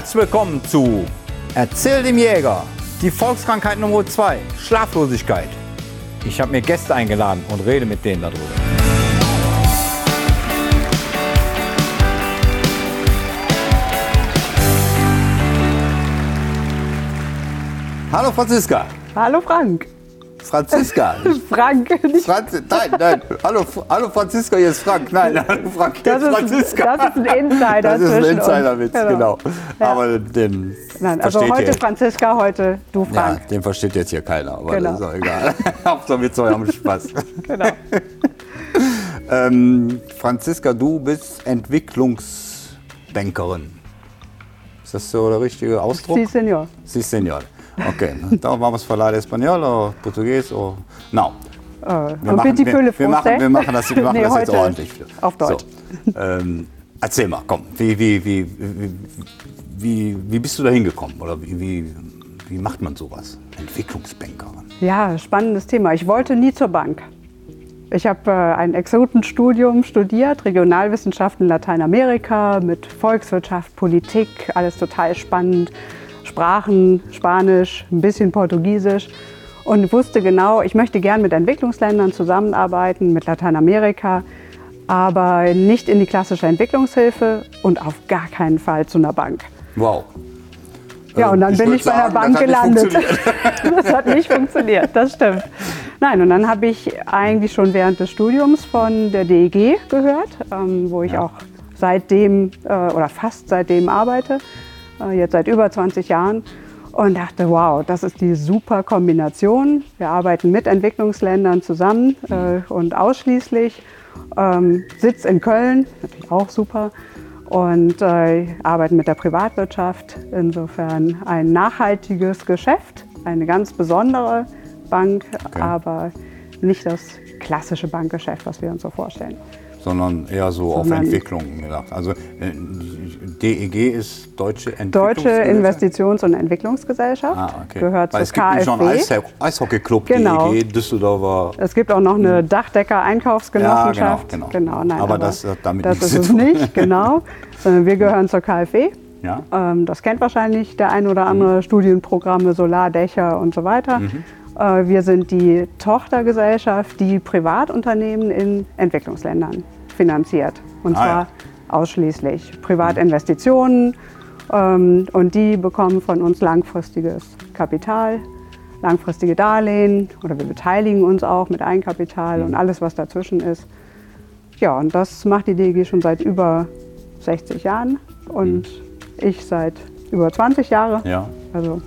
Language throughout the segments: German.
Herzlich willkommen zu Erzähl dem Jäger. Die Volkskrankheit Nummer 2, Schlaflosigkeit. Ich habe mir Gäste eingeladen und rede mit denen darüber. Hallo Franziska. Hallo Frank. Franziska. Frank, nicht Franz nein, nein. Hallo, hallo Franziska, hier ist Frank. Nein, hallo Frank, hier das ist Franziska. das ist ein Insider. Das ist ein. Insiderwitz, genau. Ja. Aber den Nein, also versteht heute ihr. Franziska, heute du Ja, Frank. den versteht jetzt hier keiner, aber Genau. das ist auch egal. Hauptsache wir zwei haben Spaß. Genau. Ähm, Franziska, du bist Entwicklungsbankerin. Ist das so der richtige Ausdruck? Sí, Senor. Sí, señor. Ok, então vamos falar espanhol oder Portugies oder... Não. Äh, Wir machen, wir, wir, machen, wir machen das, wir machen Nee, das jetzt ordentlich. Auf Deutsch. So, ähm, erzähl mal, komm, wie, wie, wie, wie, wie, wie bist du da hingekommen? Oder wie, wie, wie macht man sowas? Entwicklungsbankerin. Ja, spannendes Thema. Ich wollte nie zur Bank. Ich habe äh, ein Exotenstudium studiert, Regionalwissenschaften Lateinamerika mit Volkswirtschaft, Politik, alles total spannend. Sprachen, Spanisch, ein bisschen Portugiesisch und wusste genau, ich möchte gern mit Entwicklungsländern zusammenarbeiten, mit Lateinamerika, aber nicht in die klassische Entwicklungshilfe und auf gar keinen Fall zu einer Bank. Wow. Ja, Ähm, und dann ich bin ich bei sagen, der Bank das gelandet. das hat nicht funktioniert, das stimmt. Nein, und dann habe ich eigentlich schon während des Studiums von der DEG gehört, ähm, wo ich Ja. auch seitdem äh, oder fast seitdem arbeite, jetzt seit über 20 Jahren. Und dachte, wow, das ist die super Kombination. Wir arbeiten mit Entwicklungsländern zusammen äh, und ausschließlich. Ähm, Sitz in Köln, natürlich auch super und äh, arbeiten mit der Privatwirtschaft. Insofern ein nachhaltiges Geschäft, eine ganz besondere Bank, aber nicht das klassische Bankgeschäft, was wir uns so vorstellen. Sondern eher so auf Sondern- Entwicklung gedacht. Also äh, DEG ist Deutsche Deutsche Entwicklungsgesellschaft? Investitions- und Entwicklungsgesellschaft Ah, okay. gehört Weil es gibt nämlich noch einen KfW. Eis Eishockey-Club, Genau. DEG, Düsseldorfer. Es gibt auch noch eine Dachdecker-Einkaufsgenossenschaft. Ja, genau, genau. nein, Aber das hat damit das nichts ist zu es nicht, genau. Wir gehören zur KfW. Ja. Ähm, das kennt wahrscheinlich der ein oder andere Studienprogramme, Solardächer und so weiter. Mhm. Äh, wir sind die Tochtergesellschaft, die Privatunternehmen in Entwicklungsländern finanziert. Und Ah, zwar ausschließlich Privatinvestitionen. Ähm, und die bekommen von uns langfristiges Kapital, langfristige Darlehen oder wir beteiligen uns auch mit Eigenkapital Mhm. und alles, was dazwischen ist. Ja, und das macht die DG schon seit über 60 Jahren und ich seit über 20 Jahren. ja. Also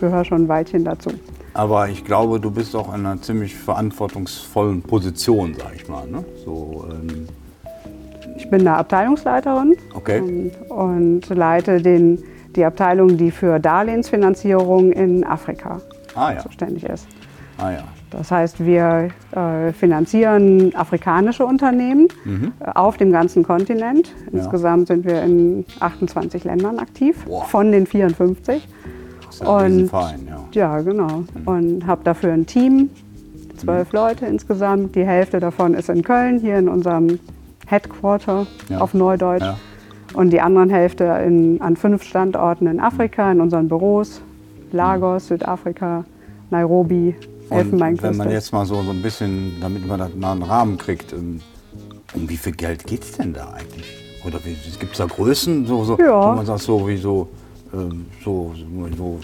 gehöre schon ein Weilchen dazu. Aber ich glaube, du bist auch in einer ziemlich verantwortungsvollen Position, sag ich mal. Ne? So, ähm, Ich bin eine Abteilungsleiterin okay. ähm, und leite den, die Abteilung, die für Darlehensfinanzierung in Afrika Ah ja. zuständig ist. Ah ja. Das heißt, wir äh, finanzieren afrikanische Unternehmen äh, auf dem ganzen Kontinent. Insgesamt sind wir in 28 Ländern aktiv, Boah. von den 54. Das ist ja ein Und- Riesenverein, ja. Ja, genau. Und habe dafür ein Team, zwölf Leute insgesamt. Die Hälfte davon ist in Köln, hier in unserem Headquarter Ja. auf Neudeutsch. Ja. Und die anderen Hälfte in, an fünf Standorten in Afrika, in unseren Büros. Lagos, Südafrika, Nairobi, Und wenn Elfenbeinküste. man jetzt mal so, so ein bisschen, damit man das mal einen Rahmen kriegt, ähm, um wie viel Geld geht es denn da eigentlich? Oder gibt es da Größen, so, so, Ja. wo man sagt, so wie so, ähm, so, so,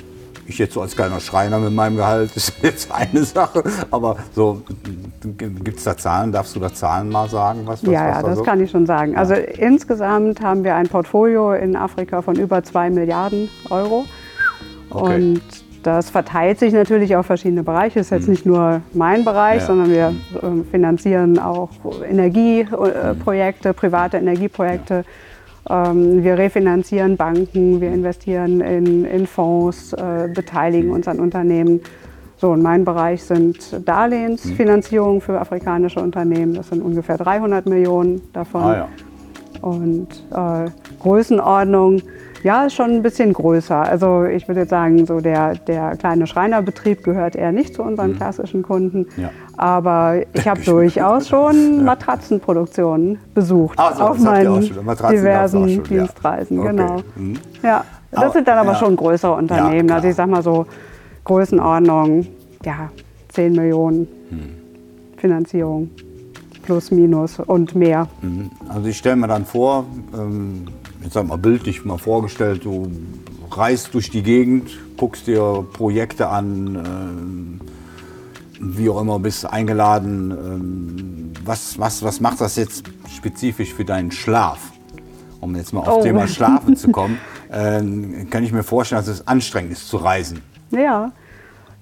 ich jetzt so als kleiner Schreiner mit meinem Gehalt, ist jetzt eine Sache, aber so, gibt es da Zahlen, darfst du da Zahlen mal sagen? Was, was, Ja, was ja, da das so? kann ich schon sagen. Also insgesamt haben wir ein Portfolio in Afrika von über 2 Milliarden Euro. Okay. Und das verteilt sich natürlich auf verschiedene Bereiche. Es ist jetzt nicht nur mein Bereich. Ja. sondern wir ähm, finanzieren auch Energieprojekte, private Energieprojekte. Ähm, wir refinanzieren Banken, wir investieren in, in Fonds, äh, beteiligen uns an Unternehmen. So, und mein Bereich sind Darlehensfinanzierungen für afrikanische Unternehmen. Das sind ungefähr 300 Millionen davon. Ah ja. Und äh, Größenordnung, ja, ist schon ein bisschen größer. Also ich würde jetzt sagen, so der, der kleine Schreinerbetrieb gehört eher nicht zu unseren klassischen Kunden. Mhm. Ja. Aber ich habe durchaus schon Matratzenproduktionen besucht Ah, so, auf meinen diversen ja. Dienstreisen. Okay. Genau. Mhm. Ja, Das Aber- sind dann aber ja. schon größere Unternehmen. also ich sag mal so Größenordnung, ja, 10 Millionen Hm. Finanzierung. Plus, minus und mehr. Also ich stelle mir dann vor, ähm, jetzt sag mal bildlich mal vorgestellt, du reist durch die Gegend, guckst dir Projekte an, ähm, wie auch immer, bist eingeladen. Ähm, was, was, was macht das jetzt spezifisch für deinen Schlaf? Um jetzt mal auf Oh. Thema Schlafen zu kommen, ähm, kann ich mir vorstellen, dass es anstrengend ist zu reisen. Ja.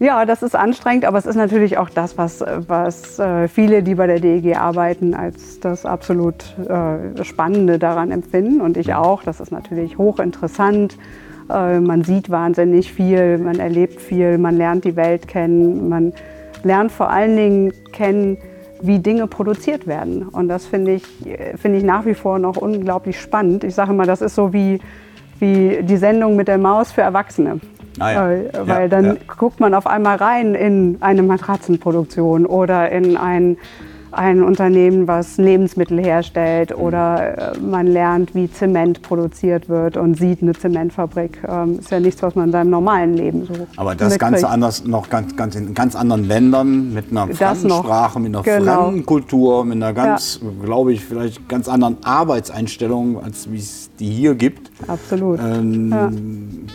Ja, das ist anstrengend, aber es ist natürlich auch das, was, was äh, viele, die bei der DEG arbeiten, als das absolut äh, Spannende daran empfinden. Und ich auch. Das ist natürlich hochinteressant. Äh, man sieht wahnsinnig viel, man erlebt viel, man lernt die Welt kennen, man lernt vor allen Dingen kennen, wie Dinge produziert werden. Und das finde ich, finde ich nach wie vor noch unglaublich spannend. Ich sage immer, das ist so wie, wie die Sendung mit der Maus für Erwachsene. Ah ja. Äh, Ja, weil dann ja. guckt man auf einmal rein in eine Matratzenproduktion oder in ein, ein Unternehmen, was Lebensmittel herstellt Mhm. oder äh, man lernt, wie Zement produziert wird und sieht eine Zementfabrik. Ähm, ist ja nichts, was man in seinem normalen Leben so Aber das mitkriegt. Ganze anders, noch ganz, ganz in ganz anderen Ländern, mit einer fremden. Sprache, mit einer Genau. fremden Kultur, mit einer ganz, glaube ich, vielleicht ganz anderen Arbeitseinstellung, als wie es die hier gibt. Absolut. Ähm.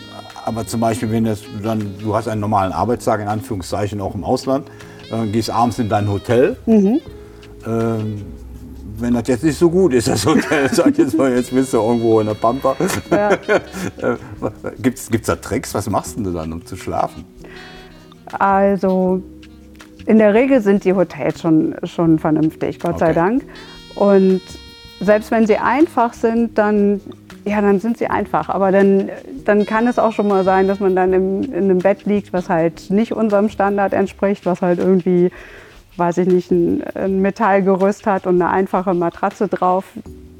Aber zum Beispiel, wenn das dann, du hast einen normalen Arbeitstag, in Anführungszeichen auch im Ausland, äh, gehst abends in dein Hotel. Mhm. Ähm, wenn das jetzt nicht so gut ist, das Hotel, sag ich jetzt mal, jetzt bist du irgendwo in der Pampa. Ja. Gibt es da Tricks? Was machst du dann, um zu schlafen? Also in der Regel sind die Hotels schon, schon vernünftig, Gott sei Okay. Dank. Und selbst wenn sie einfach sind, dann, ja, dann sind sie einfach. Aber dann, dann kann es auch schon mal sein, dass man dann im, in einem Bett liegt, was halt nicht unserem Standard entspricht, was halt irgendwie, weiß ich nicht, ein, ein Metallgerüst hat und eine einfache Matratze drauf.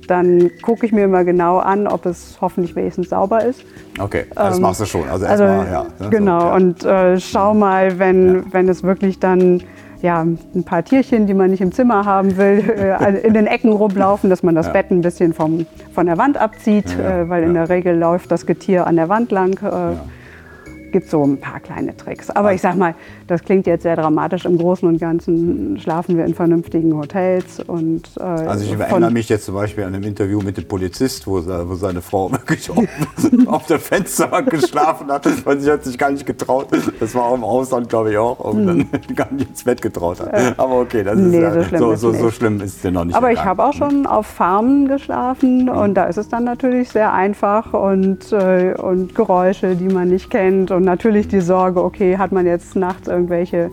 Dann gucke ich mir immer genau an, ob es hoffentlich wenigstens sauber ist. Okay, das Ähm, machst du schon. Also Also, erstmal, ja. ne, genau, So, ja. und äh, schau mal, wenn, wenn es wirklich dann ja, ein paar Tierchen, die man nicht im Zimmer haben will, äh, in den Ecken rumlaufen, dass man das Ja. Bett ein bisschen vom, von der Wand abzieht, Ja, äh, weil in der Regel läuft das Getier an der Wand lang. Äh, Gibt so ein paar kleine Tricks. Aber ich sag mal, das klingt jetzt sehr dramatisch. Im Großen und Ganzen schlafen wir in vernünftigen Hotels. Und, äh, Also ich erinnere mich jetzt zum Beispiel an einem Interview mit dem Polizist, wo, wo seine Frau wirklich auf, auf der Fensterbank geschlafen hat, weil sie hat sich gar nicht getraut. Das war auch im Ausland, glaube ich, auch. Und dann gar nicht ins Bett getraut hat. Aber okay, das ist Hm. Nee, ja, so schlimm so, ist so, schlimm ist es denn noch nicht. Aber ich habe auch schon auf Farmen geschlafen und da ist es dann natürlich sehr einfach und, äh, und Geräusche, die man nicht kennt und natürlich die Sorge, okay, hat man jetzt nachts irgendwelche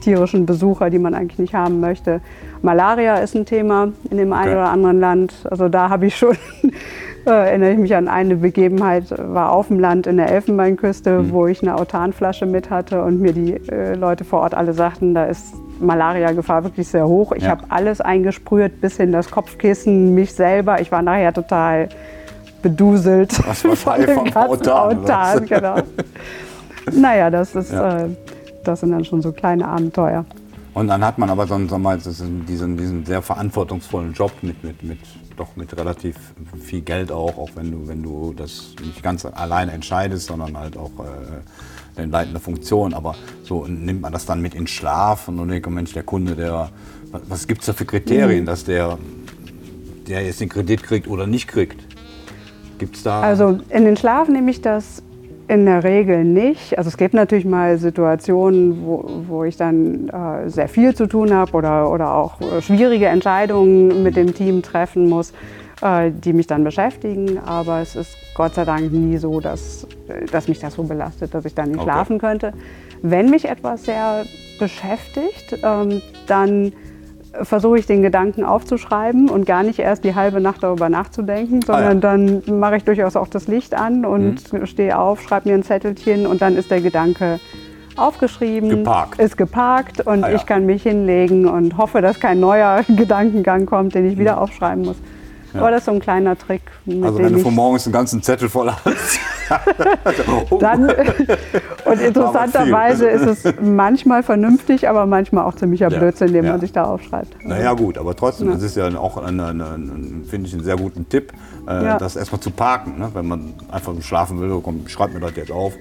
tierischen Besucher, die man eigentlich nicht haben möchte. Malaria ist ein Thema in dem einen oder anderen Land. Also da habe ich schon, äh, erinnere ich mich an eine Begebenheit, war auf dem Land in der Elfenbeinküste, wo ich eine Autanflasche mit hatte und mir die äh, Leute vor Ort alle sagten, da ist Malaria-Gefahr wirklich sehr hoch. Ich Ja. habe alles eingesprüht, bis hin das Kopfkissen, mich selber. Ich war nachher total beduselt Was wahrscheinlich vom ganzen? Autan, genau. naja, das ist, Ja. äh, das sind dann schon so kleine Abenteuer. Und dann hat man aber so, einen- sagen wir mal, diesen, diesen sehr verantwortungsvollen Job mit, mit, mit, doch mit relativ viel Geld auch, auch wenn du, wenn du das nicht ganz alleine entscheidest, sondern halt auch äh, in leitender Funktion. Aber so nimmt man das dann mit in Schlaf und dann denkt Mensch, der Kunde, der, was, gibt es da für Kriterien, Mhm. dass der, der jetzt den Kredit kriegt oder nicht kriegt? Gibt es da? Also in den Schlaf nehme ich das in der Regel nicht. Also es gibt natürlich mal Situationen, wo, wo ich dann äh, sehr viel zu tun habe oder, oder auch äh, schwierige Entscheidungen mit dem Team treffen muss, äh, die mich dann beschäftigen. Aber es ist Gott sei Dank nie so, dass, äh, dass mich das so belastet, dass ich dann nicht Okay. schlafen könnte. Wenn mich etwas sehr beschäftigt, ähm, dann versuche ich den Gedanken aufzuschreiben und gar nicht erst die halbe Nacht darüber nachzudenken, Ah, ja. sondern dann mache ich durchaus auch das Licht an und stehe auf, schreibe mir ein Zettelchen und dann ist der Gedanke aufgeschrieben, Geparkt. ist geparkt und Ah, ja. ich kann mich hinlegen und hoffe, dass kein neuer Gedankengang kommt, den ich wieder aufschreiben muss. Aber das ist so ein kleiner Trick, also wenn du von morgens einen ganzen Zettel voll hast. dann, und interessanterweise ist es manchmal vernünftig, aber manchmal auch ziemlicher Blödsinn, den ja. man sich da aufschreibt. Naja gut, aber trotzdem, das ist ja auch, finde ich, einen sehr guten Tipp, äh, Ja. das erstmal zu parken. Ne? Wenn man einfach schlafen will, komm, schreib mir das jetzt auf.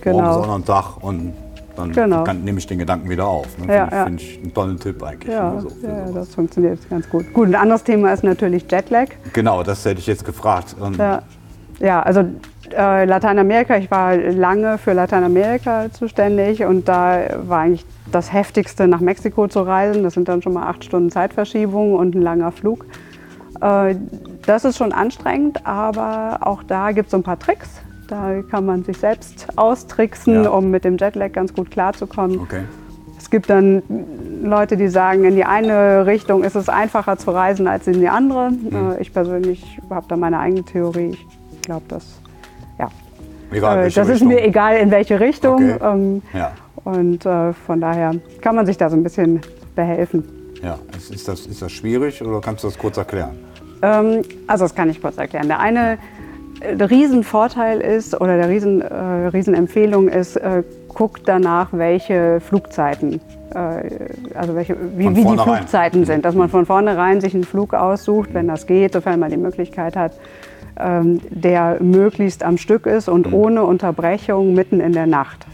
Genau. Morgen ist auch noch ein Tag und dann Genau. kann, nehme ich den Gedanken wieder auf. Ne? Ja, Finde ja. ich, find ich einen tollen Tipp eigentlich. Ja, ne, so, ja, das funktioniert ganz gut. Gut, ein anderes Thema ist natürlich Jetlag. Genau, das hätte ich jetzt gefragt. Ja, ja also äh, Lateinamerika, ich war lange für Lateinamerika zuständig und da war eigentlich das Heftigste, nach Mexiko zu reisen. Das sind dann schon mal acht Stunden Zeitverschiebung und ein langer Flug. Äh, das ist schon anstrengend, aber auch da gibt es so ein paar Tricks. Da kann man sich selbst austricksen, Ja. um mit dem Jetlag ganz gut klarzukommen. Okay. Es gibt dann Leute, die sagen, in die eine Richtung ist es einfacher zu reisen als in die andere. Mhm. Äh, Ich persönlich habe da meine eigene Theorie. Ich glaube, das, ja. Egal, Äh, das ist Richtung. mir egal, in welche Richtung. Okay. Ähm, Ja, Und äh, von daher kann man sich da so ein bisschen behelfen. ja. Ist, ist, das, ist das schwierig oder kannst du das kurz erklären? Ähm, also das kann ich kurz erklären. Der eine äh, der Riesenvorteil ist oder der Riesen, äh, Riesenempfehlung ist, äh, guckt danach, welche Flugzeiten, äh, also welche, wie, wie die. Flugzeiten sind. Dass man von vornherein sich einen Flug aussucht, wenn das geht, sofern man die Möglichkeit hat, ähm, der möglichst am Stück ist und Mhm. ohne Unterbrechung mitten in der Nacht.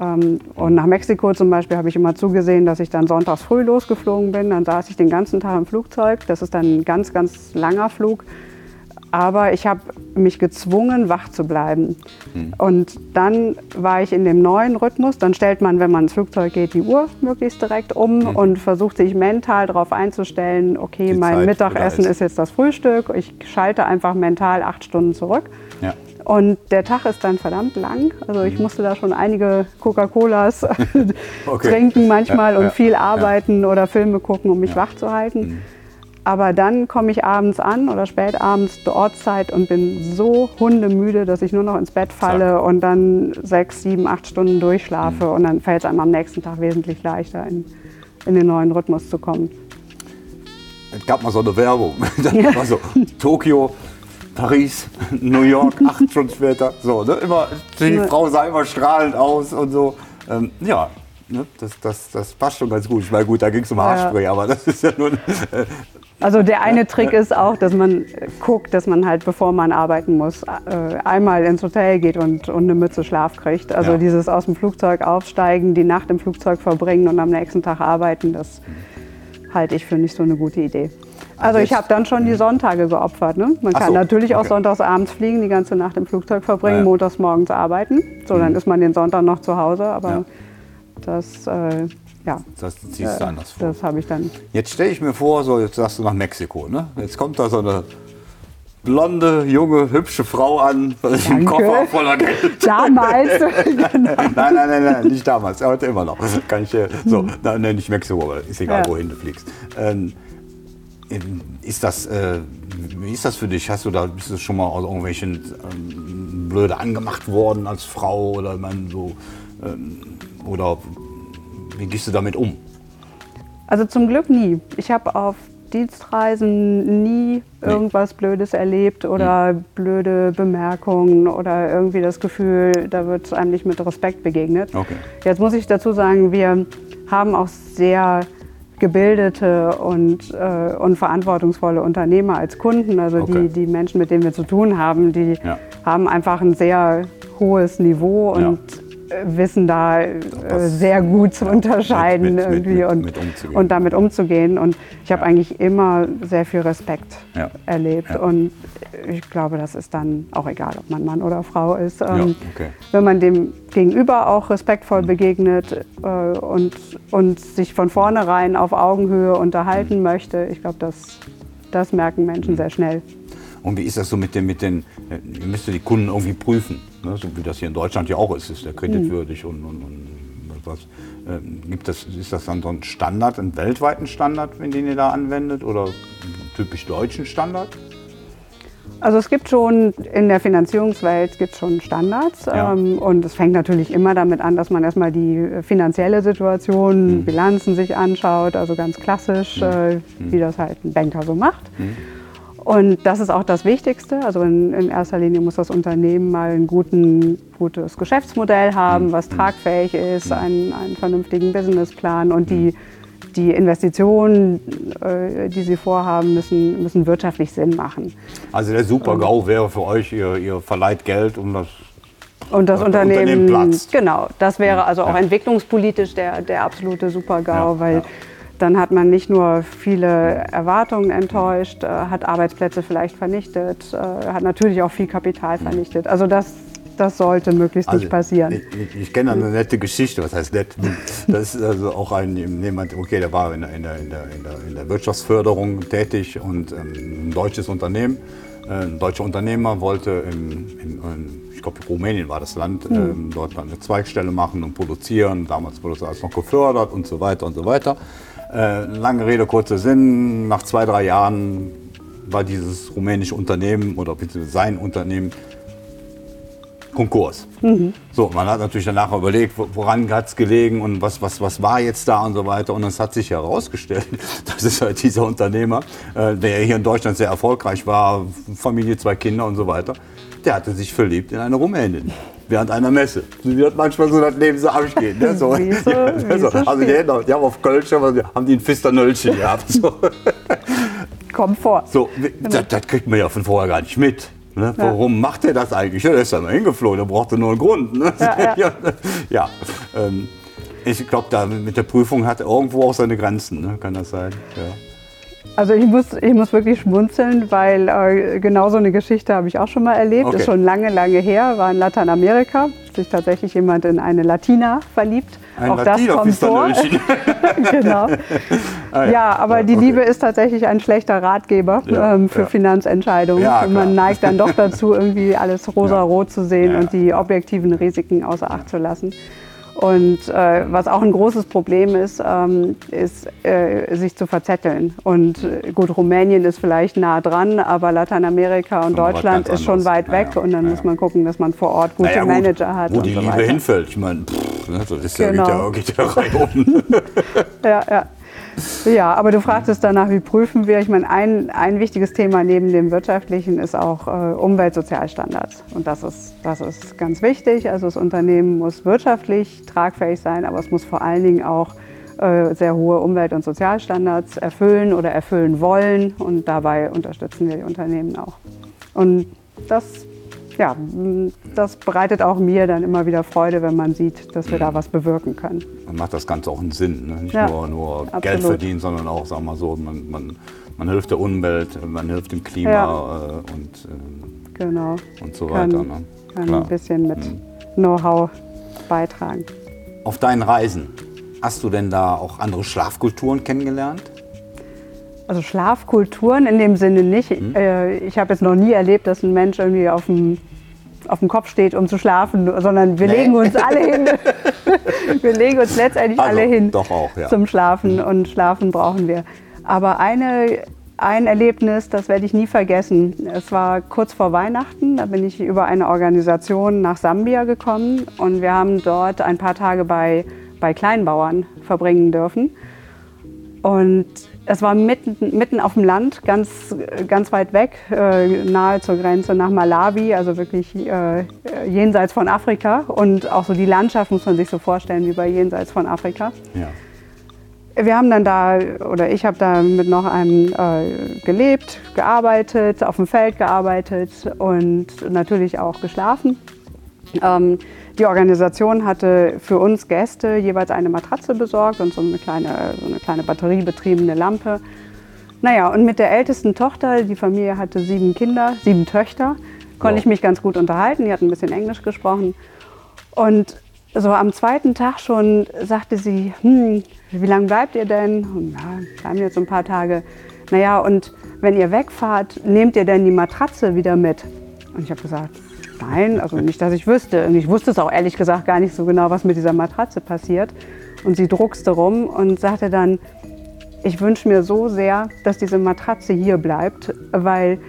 Ähm, und nach Mexiko zum Beispiel habe ich immer zugesehen, dass ich dann sonntags früh losgeflogen bin. Dann saß ich den ganzen Tag im Flugzeug. Das ist dann ein ganz, ganz langer Flug. Aber ich habe mich gezwungen, wach zu bleiben. Und dann war ich in dem neuen Rhythmus. Dann stellt man, wenn man ins Flugzeug geht, die Uhr möglichst direkt um und versucht sich mental darauf einzustellen, okay, Die mein Zeit Mittagessen ist. jetzt das Frühstück. Ich schalte einfach mental acht Stunden zurück. Ja. Und der Tag ist dann verdammt lang. Also ich musste da schon einige Coca-Colas Okay. trinken manchmal Ja, und ja, viel arbeiten oder Filme gucken, um mich wach zu halten. Aber dann komme ich abends an oder spät abends zur Ortszeit und bin so hundemüde, dass ich nur noch ins Bett falle Zack. und dann sechs, sieben, acht Stunden durchschlafe. Und dann fällt es einem am nächsten Tag wesentlich leichter, in, in den neuen Rhythmus zu kommen. Es gab mal so eine Werbung. Das war so Tokio, Paris, New York, acht Stunden später. So, ne? immer, die Ja. Frau sah immer strahlend aus und so. Ähm, ja, ne? das, das, das passt schon ganz gut. Ich meine, gut, da ging es um Haarspray, aber das ist ja nur. Äh, Also der eine Trick ist auch, dass man guckt, dass man halt, bevor man arbeiten muss, äh, einmal ins Hotel geht und, und eine Mütze Schlaf kriegt. Also Ja. dieses aus dem Flugzeug aufsteigen, die Nacht im Flugzeug verbringen und am nächsten Tag arbeiten, das halte ich für nicht so eine gute Idee. Also ich habe dann schon die Sonntage geopfert. Ne? Man kann so, natürlich auch okay. sonntags abends fliegen, die ganze Nacht im Flugzeug verbringen, Ja. montags morgens arbeiten. So, dann ist man den Sonntag noch zu Hause, aber Ja. Das, äh, ja, das ziehst du anders vor. das habe ich dann Jetzt stelle ich mir vor, so jetzt sagst du nach Mexiko. Ne? Jetzt kommt da so eine blonde, junge, hübsche Frau an, Danke. Koffer voller Geld. damals. genau. nein, nein, nein, nein, nicht damals, heute immer noch. Kann ich, äh, so, nein, nein, nicht Mexiko, aber ist egal, Ja. wohin du fliegst. Ähm, ist das, äh, wie ist das für dich? Hast du da, bist du schon mal aus irgendwelchen ähm, blöde angemacht worden als Frau oder man so, ähm, oder wie gehst du damit um? Also zum Glück nie. Ich habe auf Dienstreisen nie irgendwas Blödes erlebt oder blöde Bemerkungen oder irgendwie das Gefühl, da wird einem nicht mit Respekt begegnet. Okay. Jetzt muss ich dazu sagen, wir haben auch sehr gebildete und, äh, und verantwortungsvolle Unternehmer als Kunden. Also Okay. die, die Menschen, mit denen wir zu tun haben, die Ja. haben einfach ein sehr hohes Niveau Ja. und äh, wissen da äh, sehr gut zu unterscheiden mit- mit- irgendwie mit- und, und damit umzugehen. Und ich habe Ja. eigentlich immer sehr viel Respekt Ja. erlebt. Ja. Und ich glaube, das ist dann auch egal, ob man Mann oder Frau ist. Ähm, okay. Wenn man dem Gegenüber auch respektvoll begegnet äh, und, und sich von vornherein auf Augenhöhe unterhalten möchte, ich glaube, das, das merken Menschen sehr schnell. Und wie ist das so mit den, mit den äh, ihr müsst ja die Kunden irgendwie prüfen, ne? so wie das hier in Deutschland ja auch ist, ist der kreditwürdig und, und, und was. Ähm, gibt das, ist das dann so ein Standard, ein weltweiten Standard, den ihr da anwendet oder einen typisch deutschen Standard? Also es gibt schon in der Finanzierungswelt gibt schon Standards Ja. ähm, und es fängt natürlich immer damit an, dass man erstmal die äh, finanzielle Situation, Bilanzen sich anschaut, also ganz klassisch, äh, wie das halt ein Banker so macht. Und das ist auch das Wichtigste. Also in, in, erster Linie muss das Unternehmen mal ein guten, gutes Geschäftsmodell haben, mhm. was tragfähig ist, einen, einen vernünftigen Businessplan und die, die Investitionen, äh, die Sie vorhaben, müssen, müssen wirtschaftlich Sinn machen. Also der Super-GAU wäre für euch, ihr, ihr verleiht Geld, um das und das Unternehmen, Unternehmen genau, das wäre also auch ja. entwicklungspolitisch der, der absolute Super-GAU, ja, weil ja. Dann hat man nicht nur viele Erwartungen enttäuscht, äh, hat Arbeitsplätze vielleicht vernichtet, äh, hat natürlich auch viel Kapital vernichtet. Also das, das sollte möglichst also nicht passieren. Ich, ich, ich kenne eine nette Geschichte, was heißt nett? Das ist also auch ein jemand, okay, der war in der, in der, in der, in der Wirtschaftsförderung tätig und ähm, ein deutsches Unternehmen. Äh, ein deutscher Unternehmer wollte in, in ich glaube Rumänien war das Land, mhm. dort eine Zweigstelle machen und produzieren. Damals wurde das alles noch gefördert und so weiter und so weiter. Äh, lange Rede, kurzer Sinn. Nach zwei, drei Jahren war dieses rumänische Unternehmen oder beziehungsweise sein Unternehmen Konkurs. Mhm. So, man hat natürlich danach überlegt, woran hat es gelegen und was, was, was war jetzt da und so weiter. Und es hat sich herausgestellt, dass es halt dieser Unternehmer, äh, der hier in Deutschland sehr erfolgreich war, Familie, zwei Kinder und so weiter, der hatte sich verliebt in eine Rumänin während einer Messe. Die hat manchmal so das Leben so abgehen. Ne? So. Wie ja, wie so. Also die, haben, die haben auf Kölsch haben die ein Fisternöllchen gehabt. So. Kommt vor. So, das, das kriegt man ja von vorher gar nicht mit. Ne? Ja. Warum macht er das eigentlich? Ja, der ist da mal hingeflogen, der brauchte nur einen Grund. Ne? Ja, ja. ja ähm, ich glaube, mit der Prüfung hat er irgendwo auch seine Grenzen, ne? kann das sein? Ja. Also ich muss, ich muss wirklich schmunzeln, weil äh, genau so eine Geschichte habe ich auch schon mal erlebt. Okay. Ist schon lange, lange her, war in Lateinamerika. Sich tatsächlich jemand in eine Latina verliebt. Ein auch Latina das kommt vor. genau. Ah, ja. ja. aber ja, die okay. Liebe ist tatsächlich ein schlechter Ratgeber ja, ähm, für Finanzentscheidungen. und man neigt dann doch dazu, irgendwie alles rosa-rot zu sehen und die objektiven Risiken außer Acht zu lassen. Und äh, was auch ein großes Problem ist, ähm, ist äh, sich zu verzetteln. Und äh, gut, Rumänien ist vielleicht nah dran, aber Lateinamerika und Deutschland ist schon weit weg. Naja, und dann naja. muss man gucken, dass man vor Ort gute naja, gut, Manager hat. Wo die so Liebe hinfällt. Ich meine, ne, das ist ja, genau. geht ja, geht ja rein ja, ja. Ja, aber du fragtest danach, wie prüfen wir? Ich meine, ein, ein wichtiges Thema neben dem wirtschaftlichen ist auch äh, Umweltsozialstandards. Und das ist, das ist ganz wichtig. Also das Unternehmen muss wirtschaftlich tragfähig sein, aber es muss vor allen Dingen auch äh, sehr hohe Umwelt- und Sozialstandards erfüllen oder erfüllen wollen. Und dabei unterstützen wir die Unternehmen auch. Und das ja, das bereitet auch mir dann immer wieder Freude, wenn man sieht, dass wir da was bewirken können. Dann macht das Ganze auch einen Sinn. Ne? Nicht ja, nur, nur Geld verdienen, sondern auch, sagen wir mal so, man, man, man hilft der Umwelt, man hilft dem Klima ja. äh, und, äh, genau. und so kann, weiter. Ne? Kann ein bisschen mit mhm. Know-how beitragen. Auf deinen Reisen, hast du denn da auch andere Schlafkulturen kennengelernt? Also Schlafkulturen in dem Sinne nicht. Mhm. Ich habe jetzt noch nie erlebt, dass ein Mensch irgendwie auf dem, auf dem Kopf steht, um zu schlafen, sondern wir nee. legen uns alle hin. wir legen uns letztendlich also, alle hin auch, ja. zum Schlafen mhm. und Schlafen brauchen wir. Aber eine, ein Erlebnis, das werde ich nie vergessen. Es war kurz vor Weihnachten, da bin ich über eine Organisation nach Sambia gekommen und wir haben dort ein paar Tage bei, bei Kleinbauern verbringen dürfen. Und es war mitten, mitten auf dem Land, ganz, ganz weit weg, äh, nahe zur Grenze nach Malawi, also wirklich äh, jenseits von Afrika. Und auch so die Landschaft muss man sich so vorstellen wie bei jenseits von Afrika. Ja. Wir haben dann da, oder ich habe da mit noch einem äh, gelebt, gearbeitet, auf dem Feld gearbeitet und natürlich auch geschlafen. Ähm, die Organisation hatte für uns Gäste jeweils eine Matratze besorgt und so eine kleine, so eine kleine batteriebetriebene Lampe. Naja, und mit der ältesten Tochter, die Familie hatte sieben Kinder, sieben Töchter, konnte wow. ich mich ganz gut unterhalten. Die hatten ein bisschen Englisch gesprochen. Und so am zweiten Tag schon sagte sie, hm, wie lange bleibt ihr denn? Und ja, bleiben jetzt ein paar Tage. Naja, und wenn ihr wegfahrt, nehmt ihr denn die Matratze wieder mit? Und ich habe gesagt, Nein, also nicht, dass ich wüsste. Und ich wusste es auch ehrlich gesagt gar nicht so genau, was mit dieser Matratze passiert. Und sie druckste rum und sagte dann, ich wünsche mir so sehr, dass diese Matratze hier bleibt, weil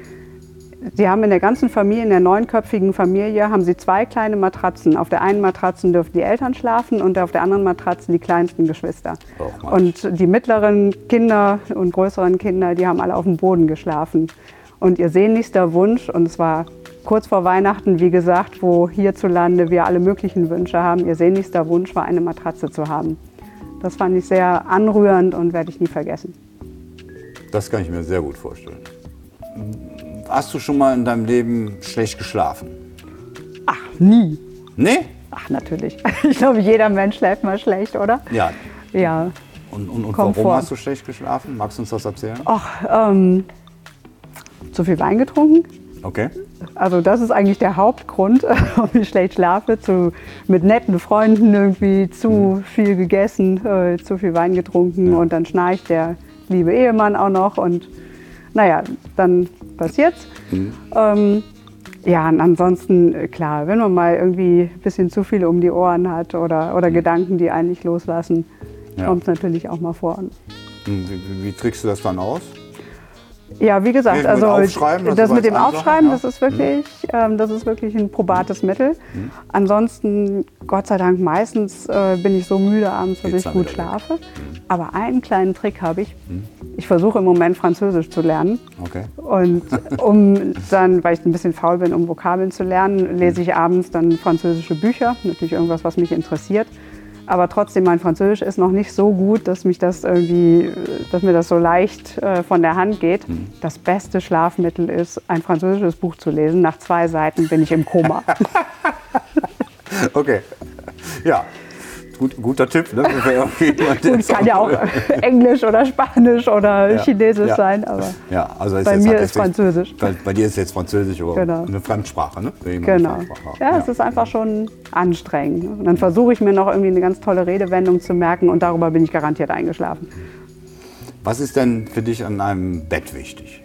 sie haben in der ganzen Familie, in der neunköpfigen Familie, haben sie zwei kleine Matratzen. Auf der einen Matratze dürfen die Eltern schlafen und auf der anderen Matratze die kleinsten Geschwister. Oh, und die mittleren Kinder und größeren Kinder, die haben alle auf dem Boden geschlafen. Und ihr sehnlichster Wunsch, und es war kurz vor Weihnachten, wie gesagt, wo hierzulande wir alle möglichen Wünsche haben, ihr sehnlichster Wunsch war, eine Matratze zu haben. Das fand ich sehr anrührend und werde ich nie vergessen. Das kann ich mir sehr gut vorstellen. Hast du schon mal in deinem Leben schlecht geschlafen? Ach, nie. Nee? Ach, natürlich. Ich glaube, jeder Mensch schläft mal schlecht, oder? Ja. Ja. Und, und, und warum vor. hast du schlecht geschlafen? Magst du uns das erzählen? Ach, ähm, zu viel Wein getrunken. Okay. Also das ist eigentlich der Hauptgrund, warum ich schlecht schlafe. Zu, mit netten Freunden irgendwie zu viel gegessen, äh, zu viel Wein getrunken und dann schnarcht der liebe Ehemann auch noch und naja, dann passiert's. Ähm, ja, und ansonsten, äh, klar, wenn man mal irgendwie ein bisschen zu viel um die Ohren hat oder, oder Gedanken, die einen nicht loslassen, Ja. kommt es natürlich auch mal vor. Und Wie, wie, wie trickst du das dann aus? Ja, wie gesagt, also das mit dem als eine Sache, Aufschreiben, das ist wirklich, ähm, das ist wirklich ein probates Mittel. Ansonsten, Gott sei Dank, meistens äh, bin ich so müde abends, dass Geht's ich dann gut wieder schlafe. Aber einen kleinen Trick habe ich. Ich versuche im Moment Französisch zu lernen. Okay. Und um dann, weil ich ein bisschen faul bin, um Vokabeln zu lernen, lese ich abends dann französische Bücher. Natürlich irgendwas, was mich interessiert. Aber trotzdem, mein Französisch ist noch nicht so gut, dass, mich das irgendwie, dass mir das so leicht äh, von der Hand geht. Das beste Schlafmittel ist, ein französisches Buch zu lesen. Nach zwei Seiten bin ich im Koma. Okay. Ja. Gut, guter Tipp, ne? Es kann ja auch Englisch oder Spanisch oder Ja, Chinesisch ja. sein, aber Ja, also Bei jetzt mir halt ist jetzt- Französisch. Bei, bei dir ist jetzt Französisch oder Genau. eine Fremdsprache, ne? Genau. Fremdsprache. Ja, es ist einfach schon anstrengend. Und dann versuche ich mir noch irgendwie eine ganz tolle Redewendung zu merken und darüber bin ich garantiert eingeschlafen. Was ist denn für dich an einem Bett wichtig?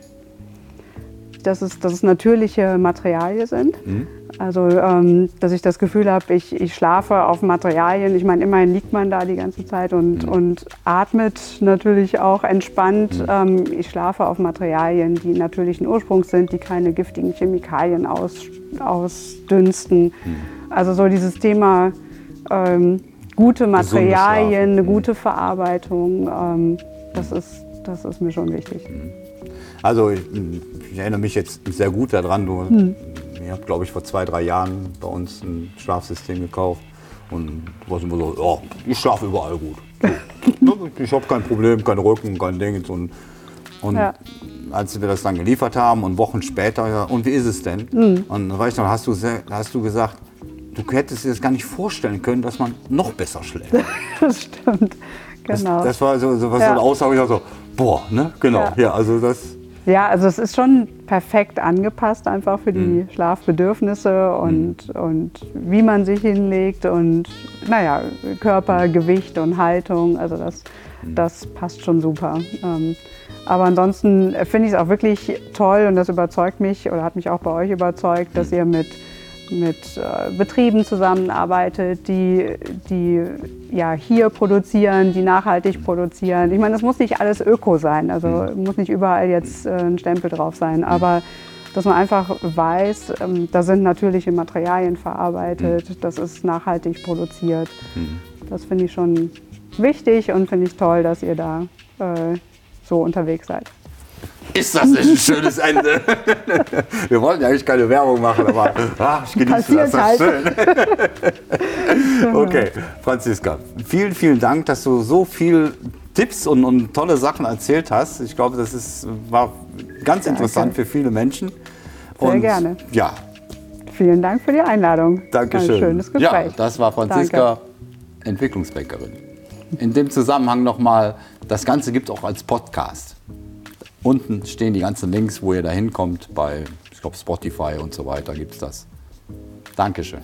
Dass es, dass es natürliche Materialien sind. Mhm. Also, ähm, dass ich das Gefühl habe, ich, ich schlafe auf Materialien. Ich meine, immerhin liegt man da die ganze Zeit und, Mhm. und atmet natürlich auch entspannt. Ähm, ich schlafe auf Materialien, die natürlichen Ursprungs sind, die keine giftigen Chemikalien aus, ausdünsten. Mhm. Also so dieses Thema ähm, gute Materialien, eine gute Verarbeitung, ähm, das, ist, das ist mir schon wichtig. Also ich, ich erinnere mich jetzt sehr gut daran, du, Hm. Ich habe glaube ich vor zwei, drei Jahren bei uns ein Schlafsystem gekauft und warst immer so, ja, ich schlafe überall gut. So. Ich habe kein Problem, kein Rücken, kein Ding. Und, und Ja. als wir das dann geliefert haben und Wochen später, ja, und wie ist es denn? Hm. Und da weiß ich noch, hast du, hast du gesagt, du hättest dir das gar nicht vorstellen können, dass man noch besser schläft. Das stimmt. Das, Genau. das war so, so was Ja. so eine Aussage, ich war so, boah, ne, genau, ja, Ja. also das, Ja, also es ist schon perfekt angepasst einfach für die Schlafbedürfnisse und, und wie man sich hinlegt und naja, Körper, Gewicht und Haltung, also das, das passt schon super. Ähm, aber ansonsten finde ich es auch wirklich toll und das überzeugt mich oder hat mich auch bei euch überzeugt, dass ihr mit, mit äh, Betrieben zusammenarbeitet, die, die ja, hier produzieren, die nachhaltig produzieren. Ich meine, das muss nicht alles öko sein, also muss nicht überall jetzt äh, ein Stempel drauf sein, aber dass man einfach weiß, ähm, da sind natürliche Materialien verarbeitet, das ist nachhaltig produziert. Das finde ich schon wichtig und finde ich toll, dass ihr da äh, so unterwegs seid. Ist das nicht ein schönes Ende? Wir wollten ja eigentlich keine Werbung machen, aber ah, ich genieße das. Passiert Das ist schön. Okay, Franziska, vielen, vielen Dank, dass du so viel Tipps und, und tolle Sachen erzählt hast. Ich glaube, das ist, war ganz interessant für viele Menschen. Sehr gerne. Ja, Vielen Dank für die Einladung. danke War schön. Ein schönes Ja, Gespräch. das war Franziska, Entwicklungsbäckerin. In dem Zusammenhang nochmal, das Ganze gibt es auch als Podcast. Unten stehen die ganzen Links, wo ihr da hinkommt. Bei, ich glaube, Spotify und so weiter gibt es das. Dankeschön.